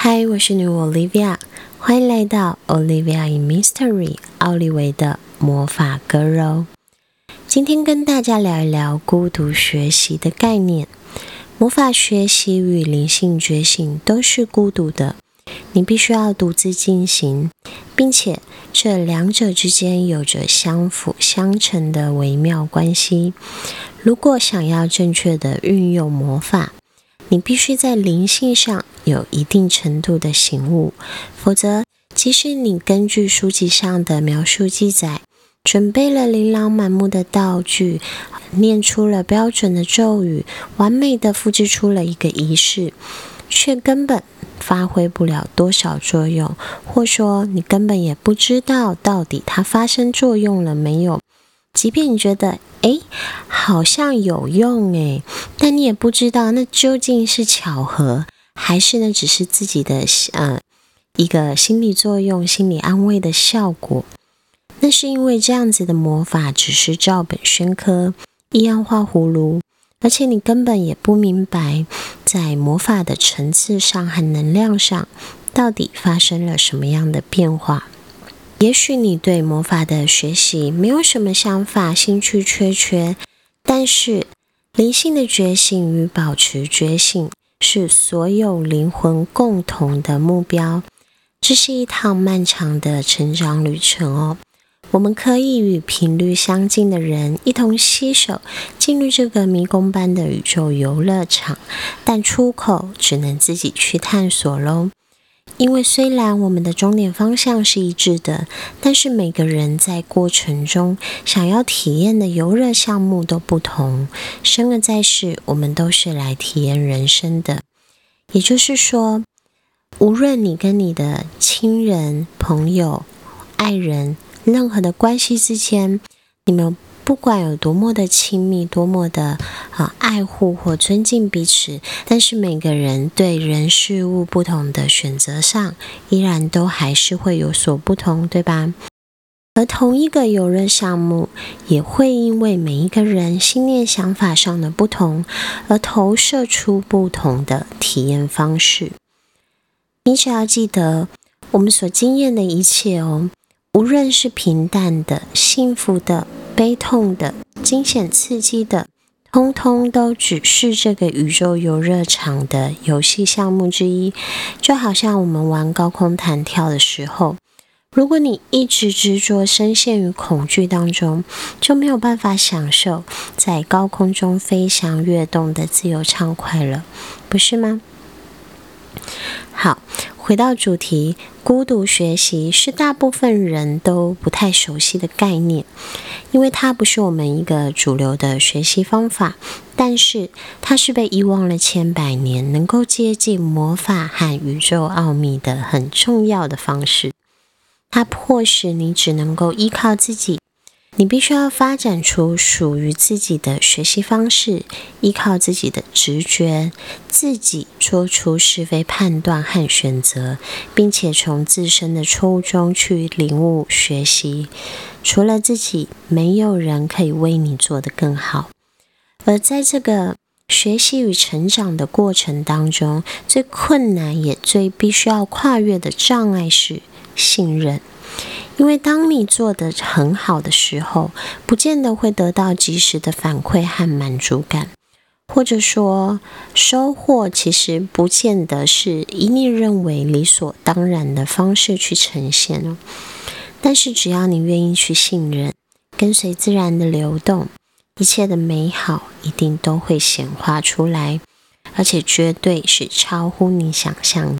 嗨，我是女巫 Olivia，欢迎来到 Olivia in Mystery 奥利维的魔法歌柔。今天跟大家聊一聊孤独学习的概念。魔法学习与灵性觉醒都是孤独的，你必须要独自进行，并且这两者之间有着相辅相成的微妙关系。如果想要正确的运用魔法，你必须在灵性上有一定程度的醒悟，否则，即使你根据书籍上的描述记载，准备了琳琅满目的道具，念出了标准的咒语，完美的复制出了一个仪式，却根本发挥不了多少作用，或说你根本也不知道到底它发生作用了没有。即便你觉得，哎，好像有用，哎，但你也不知道那究竟是巧合，还是呢，只是自己的呃一个心理作用、心理安慰的效果。那是因为这样子的魔法只是照本宣科、一样画葫芦，而且你根本也不明白，在魔法的层次上和能量上，到底发生了什么样的变化。也许你对魔法的学习没有什么想法、兴趣缺缺，但是灵性的觉醒与保持觉醒是所有灵魂共同的目标。这是一趟漫长的成长旅程哦。我们可以与频率相近的人一同携手进入这个迷宫般的宇宙游乐场，但出口只能自己去探索喽。因为虽然我们的终点方向是一致的，但是每个人在过程中想要体验的游乐项目都不同。生而在世，我们都是来体验人生的。也就是说，无论你跟你的亲人、朋友、爱人，任何的关系之间，你们。不管有多么的亲密，多么的啊爱护或尊敬彼此，但是每个人对人事物不同的选择上，依然都还是会有所不同，对吧？而同一个游乐项目，也会因为每一个人心念想法上的不同，而投射出不同的体验方式。你只要记得，我们所经验的一切哦，无论是平淡的、幸福的。悲痛的、惊险刺激的，通通都只是这个宇宙游乐场的游戏项目之一。就好像我们玩高空弹跳的时候，如果你一直执着深陷于恐惧当中，就没有办法享受在高空中飞翔跃动的自由畅快了，不是吗？好。回到主题，孤独学习是大部分人都不太熟悉的概念，因为它不是我们一个主流的学习方法。但是它是被遗忘了千百年，能够接近魔法和宇宙奥秘的很重要的方式。它迫使你只能够依靠自己。你必须要发展出属于自己的学习方式，依靠自己的直觉，自己做出是非判断和选择，并且从自身的错误中去领悟学习。除了自己，没有人可以为你做得更好。而在这个学习与成长的过程当中，最困难也最必须要跨越的障碍是信任。因为当你做的很好的时候，不见得会得到及时的反馈和满足感，或者说收获其实不见得是以你认为理所当然的方式去呈现哦。但是只要你愿意去信任，跟随自然的流动，一切的美好一定都会显化出来，而且绝对是超乎你想象的。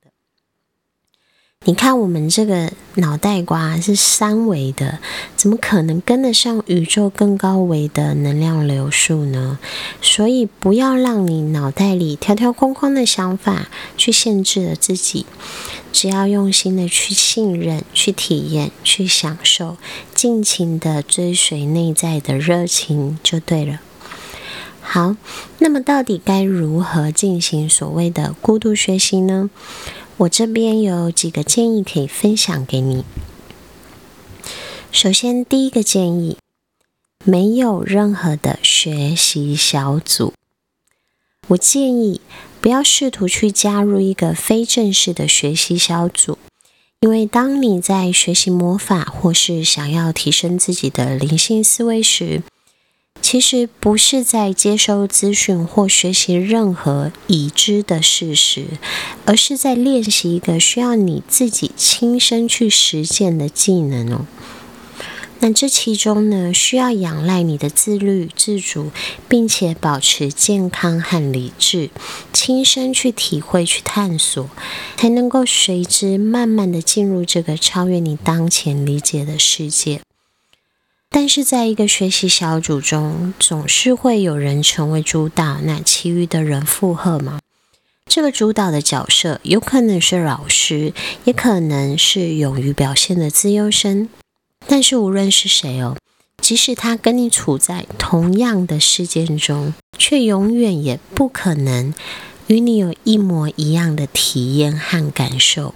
你看，我们这个脑袋瓜是三维的，怎么可能跟得上宇宙更高维的能量流速呢？所以，不要让你脑袋里条条框框的想法去限制了自己。只要用心的去信任、去体验、去享受，尽情的追随内在的热情，就对了。好，那么到底该如何进行所谓的孤独学习呢？我这边有几个建议可以分享给你。首先，第一个建议，没有任何的学习小组。我建议不要试图去加入一个非正式的学习小组，因为当你在学习魔法或是想要提升自己的灵性思维时，其实不是在接收资讯或学习任何已知的事实，而是在练习一个需要你自己亲身去实践的技能哦。那这其中呢，需要仰赖你的自律、自主，并且保持健康和理智，亲身去体会、去探索，才能够随之慢慢的进入这个超越你当前理解的世界。但是，在一个学习小组中，总是会有人成为主导，那其余的人附和吗？这个主导的角色有可能是老师，也可能是勇于表现的自优生。但是，无论是谁哦，即使他跟你处在同样的事件中，却永远也不可能与你有一模一样的体验和感受。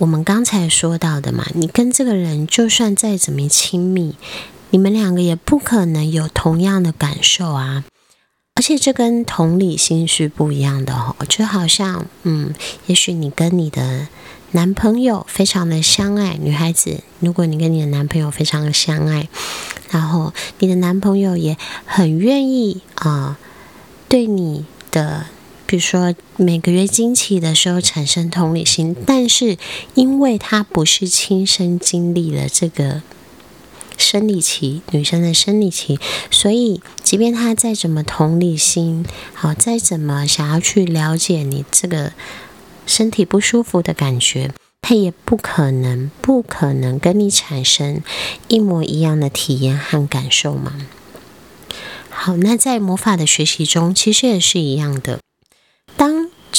我们刚才说到的嘛，你跟这个人就算再怎么亲密，你们两个也不可能有同样的感受啊。而且这跟同理心是不一样的哦，就好像，嗯，也许你跟你的男朋友非常的相爱，女孩子，如果你跟你的男朋友非常的相爱，然后你的男朋友也很愿意啊，对你的。比如说每个月经期的时候产生同理心，但是因为他不是亲身经历了这个生理期，女生的生理期，所以即便他再怎么同理心，好再怎么想要去了解你这个身体不舒服的感觉，他也不可能不可能跟你产生一模一样的体验和感受嘛。好，那在魔法的学习中，其实也是一样的。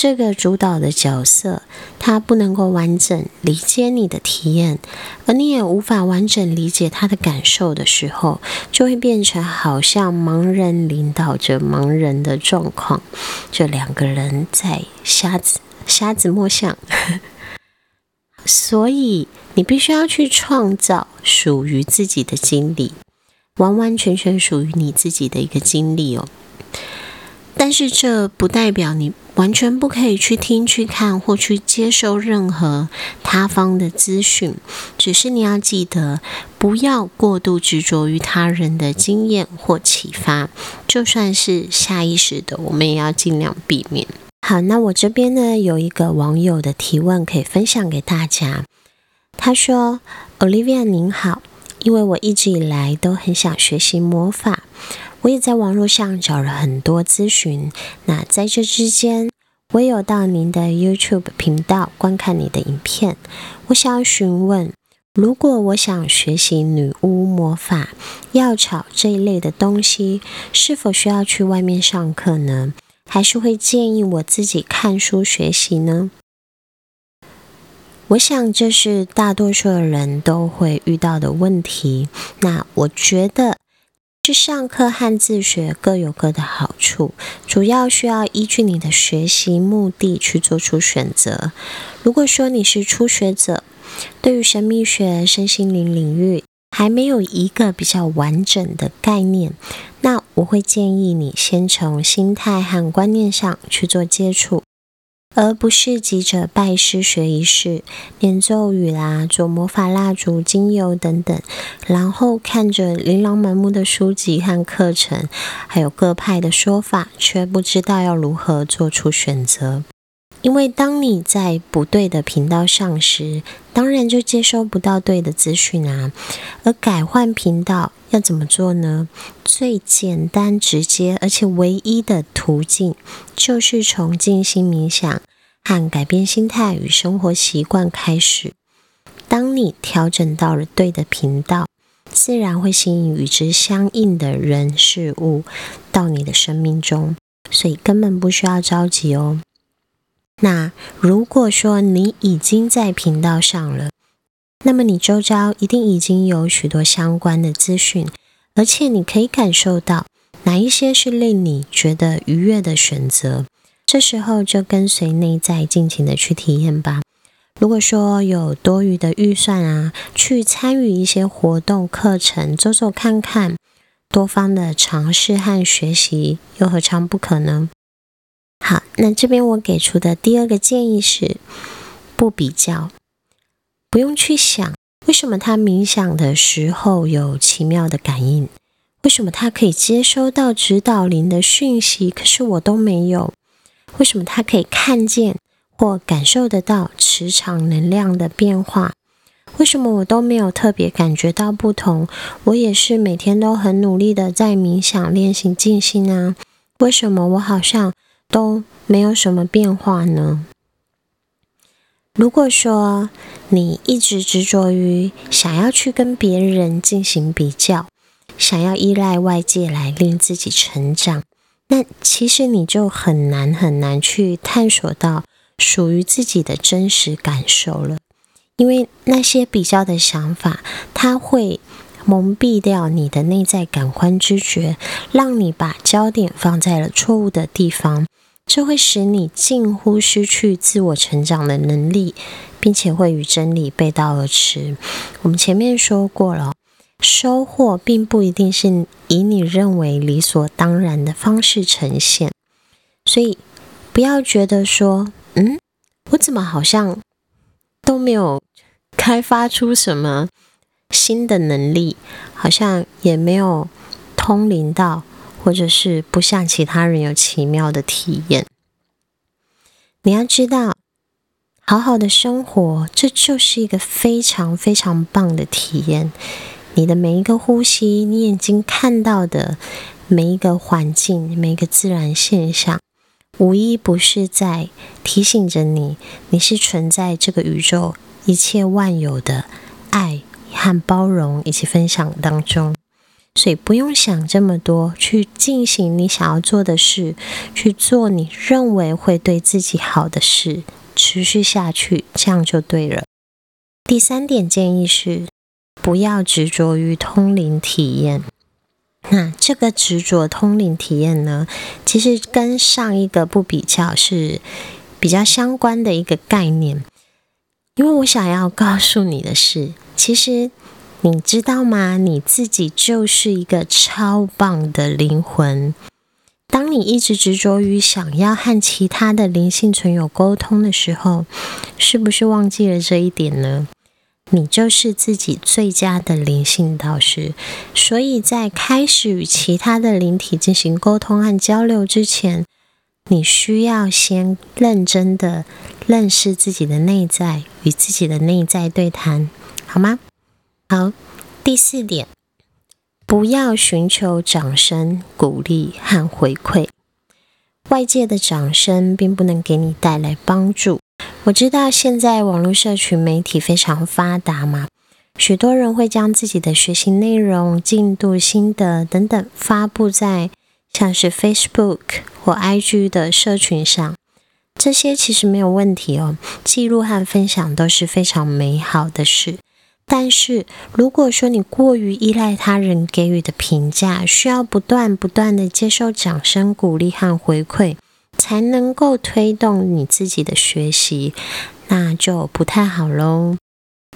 这个主导的角色他不能够完整理解你的体验，而你也无法完整理解他的感受的时候，就会变成好像盲人领导着盲人的状况，这两个人在瞎子瞎子摸象。所以你必须要去创造属于自己的经历，完完全全属于你自己的一个经历哦。但是这不代表你完全不可以去听、去看或去接受任何他方的资讯，只是你要记得，不要过度执着于他人的经验或启发，就算是下意识的，我们也要尽量避免。好，那我这边呢有一个网友的提问可以分享给大家，他说：“Olivia 您好，因为我一直以来都很想学习魔法。”我也在网络上找了很多咨询，那在这之间，我有到您的 YouTube 频道观看你的影片。我想要询问，如果我想学习女巫魔法、药草这一类的东西，是否需要去外面上课呢？还是会建议我自己看书学习呢？我想这是大多数的人都会遇到的问题。那我觉得。去上课和自学各有各的好处，主要需要依据你的学习目的去做出选择。如果说你是初学者，对于神秘学、身心灵领域还没有一个比较完整的概念，那我会建议你先从心态和观念上去做接触。而不是急着拜师学仪式、念咒语啦、做魔法蜡烛、精油等等，然后看着琳琅满目的书籍和课程，还有各派的说法，却不知道要如何做出选择。因为当你在不对的频道上时，当然就接收不到对的资讯啊。而改换频道要怎么做呢？最简单、直接而且唯一的途径，就是从静心冥想和改变心态与生活习惯开始。当你调整到了对的频道，自然会吸引与之相应的人事物到你的生命中，所以根本不需要着急哦。那如果说你已经在频道上了，那么你周遭一定已经有许多相关的资讯，而且你可以感受到哪一些是令你觉得愉悦的选择。这时候就跟随内在，尽情的去体验吧。如果说有多余的预算啊，去参与一些活动、课程，走走看看，多方的尝试和学习，又何尝不可能？好，那这边我给出的第二个建议是，不比较，不用去想为什么他冥想的时候有奇妙的感应，为什么他可以接收到指导灵的讯息，可是我都没有，为什么他可以看见或感受得到磁场能量的变化？为什么我都没有特别感觉到不同？我也是每天都很努力的在冥想练习静心啊。为什么我好像都没有什么变化呢？如果说你一直执着于想要去跟别人进行比较，想要依赖外界来令自己成长，那其实你就很难很难去探索到属于自己的真实感受了。因为那些比较的想法，它会蒙蔽掉你的内在感官知觉，让你把焦点放在了错误的地方，这会使你近乎失去自我成长的能力，并且会与真理背道而驰。我们前面说过了，收获并不一定是以你认为理所当然的方式呈现，所以不要觉得说，嗯，我怎么好像都没有。开发出什么新的能力，好像也没有通灵到，或者是不像其他人有奇妙的体验。你要知道，好好的生活，这就是一个非常非常棒的体验。你的每一个呼吸，你眼睛看到的每一个环境，每一个自然现象，无一不是在提醒着你，你是存在这个宇宙。一切万有的爱和包容以及分享当中，所以不用想这么多，去进行你想要做的事，去做你认为会对自己好的事，持续下去，这样就对了。第三点建议是，不要执着于通灵体验。那这个执着通灵体验呢，其实跟上一个不比较是比较相关的一个概念。因为我想要告诉你的是，其实你知道吗？你自己就是一个超棒的灵魂。当你一直执着于想要和其他的灵性存有沟通的时候，是不是忘记了这一点呢？你就是自己最佳的灵性导师。所以在开始与其他的灵体进行沟通和交流之前，你需要先认真的认识自己的内在，与自己的内在对谈，好吗？好，第四点，不要寻求掌声、鼓励和回馈。外界的掌声并不能给你带来帮助。我知道现在网络社群媒体非常发达嘛，许多人会将自己的学习内容、进度、心得等等发布在。像是 Facebook 或 IG 的社群上，这些其实没有问题哦。记录和分享都是非常美好的事。但是，如果说你过于依赖他人给予的评价，需要不断不断的接受掌声、鼓励和回馈，才能够推动你自己的学习，那就不太好喽。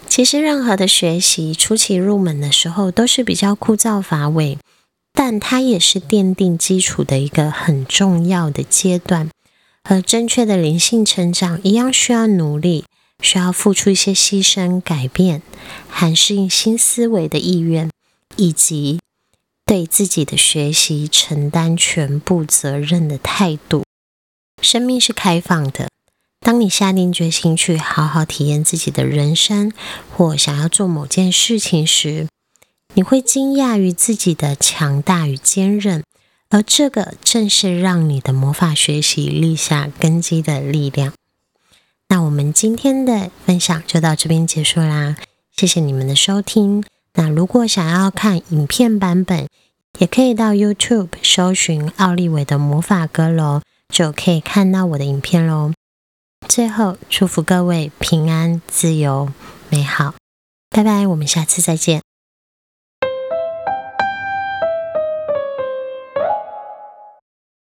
其实，任何的学习初期入门的时候，都是比较枯燥乏味。但它也是奠定基础的一个很重要的阶段，和正确的灵性成长一样，需要努力，需要付出一些牺牲、改变，和适应新思维的意愿，以及对自己的学习承担全部责任的态度。生命是开放的，当你下定决心去好好体验自己的人生，或想要做某件事情时，你会惊讶于自己的强大与坚韧，而这个正是让你的魔法学习立下根基的力量。那我们今天的分享就到这边结束啦，谢谢你们的收听。那如果想要看影片版本，也可以到 YouTube 搜寻奥利维的魔法阁楼，就可以看到我的影片喽。最后，祝福各位平安、自由、美好，拜拜，我们下次再见。